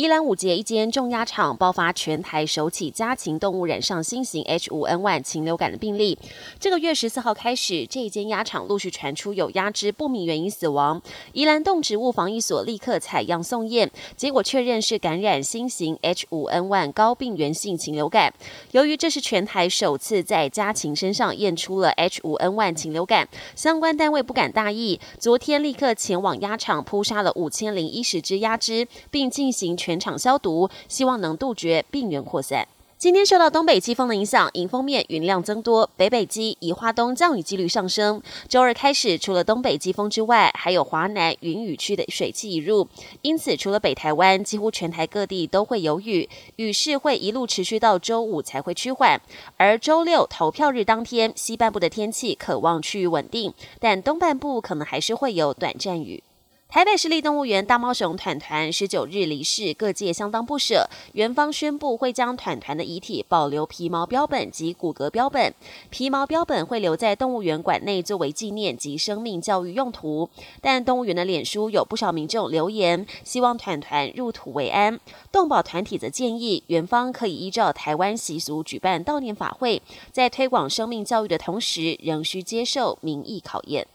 宜兰五节一间重压厂爆发全台首起家禽动物染上新型 H5N1 禽流感的病例。这个月十四号开始，这一间鸭场陆续传出有鸭只不明原因死亡。宜兰动植物防疫所立刻采样送验，结果确认是感染新型 H5N1 高病原性禽流感。由于这是全台首次在家禽身上验出了 H5N1 禽流感，相关单位不敢大意，昨天立刻前往鸭场扑杀了五千零一十只鸭只，并进行。全全场消毒，希望能杜绝病源扩散。今天受到东北季风的影响，迎风面云量增多，北北基以花东降雨几率上升。周二开始，除了东北季风之外，还有华南云雨区的水汽引入，因此除了北台湾，几乎全台各地都会有雨，雨势会一路持续到周五才会趋缓。而周六投票日当天，西半部的天气可望趋于稳定，但东半部可能还是会有短暂雨。台北市立动物园大猫熊团团十九日离世，各界相当不舍。园方宣布会将团团的遗体保留皮毛标本及骨骼标本，皮毛标本会留在动物园馆内作为纪念及生命教育用途。但动物园的脸书有不少民众留言，希望团团入土为安。动保团体则建议园方可以依照台湾习俗举办悼念法会，在推广生命教育的同时，仍需接受民意考验。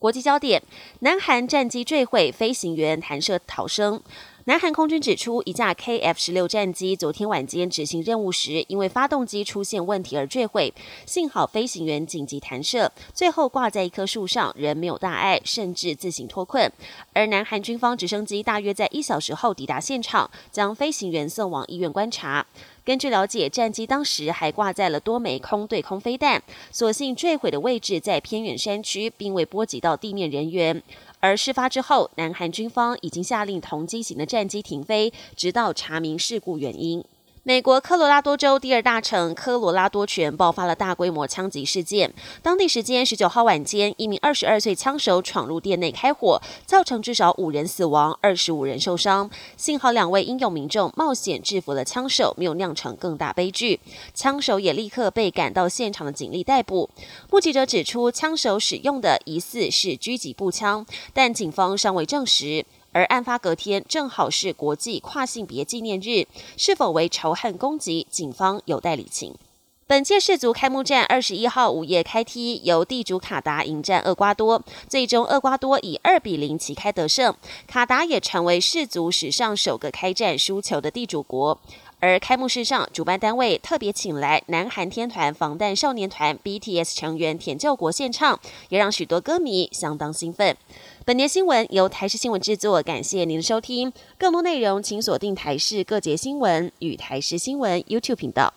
国际焦点：南韩战机坠毁，飞行员弹射逃生。南韩空军指出，一架 KF 十六战机昨天晚间执行任务时，因为发动机出现问题而坠毁。幸好飞行员紧急弹射，最后挂在一棵树上，人没有大碍，甚至自行脱困。而南韩军方直升机大约在一小时后抵达现场，将飞行员送往医院观察。根据了解，战机当时还挂载了多枚空对空飞弹，所幸坠毁的位置在偏远山区，并未波及到地面人员。而事发之后，南韩军方已经下令同机型的战机停飞，直到查明事故原因。美国科罗拉多州第二大城科罗拉多泉爆发了大规模枪击事件。当地时间十九号晚间，一名二十二岁枪手闯入店内开火，造成至少五人死亡，二十五人受伤。幸好两位英勇民众冒险制服了枪手，没有酿成更大悲剧。枪手也立刻被赶到现场的警力逮捕。目击者指出，枪手使用的疑似是狙击步枪，但警方尚未证实。而案发隔天正好是国际跨性别纪念日，是否为仇恨攻击，警方有待理清。本届世足开幕战二十一号午夜开踢，由地主卡达迎战厄瓜多，最终厄瓜多以二比零旗开得胜，卡达也成为世足史上首个开战输球的地主国。而开幕式上，主办单位特别请来南韩天团防弹少年团 BTS 成员田救国献唱，也让许多歌迷相当兴奋。本年新闻由台视新闻制作，感谢您的收听。更多内容请锁定台视各节新闻与台视新闻 YouTube 频道。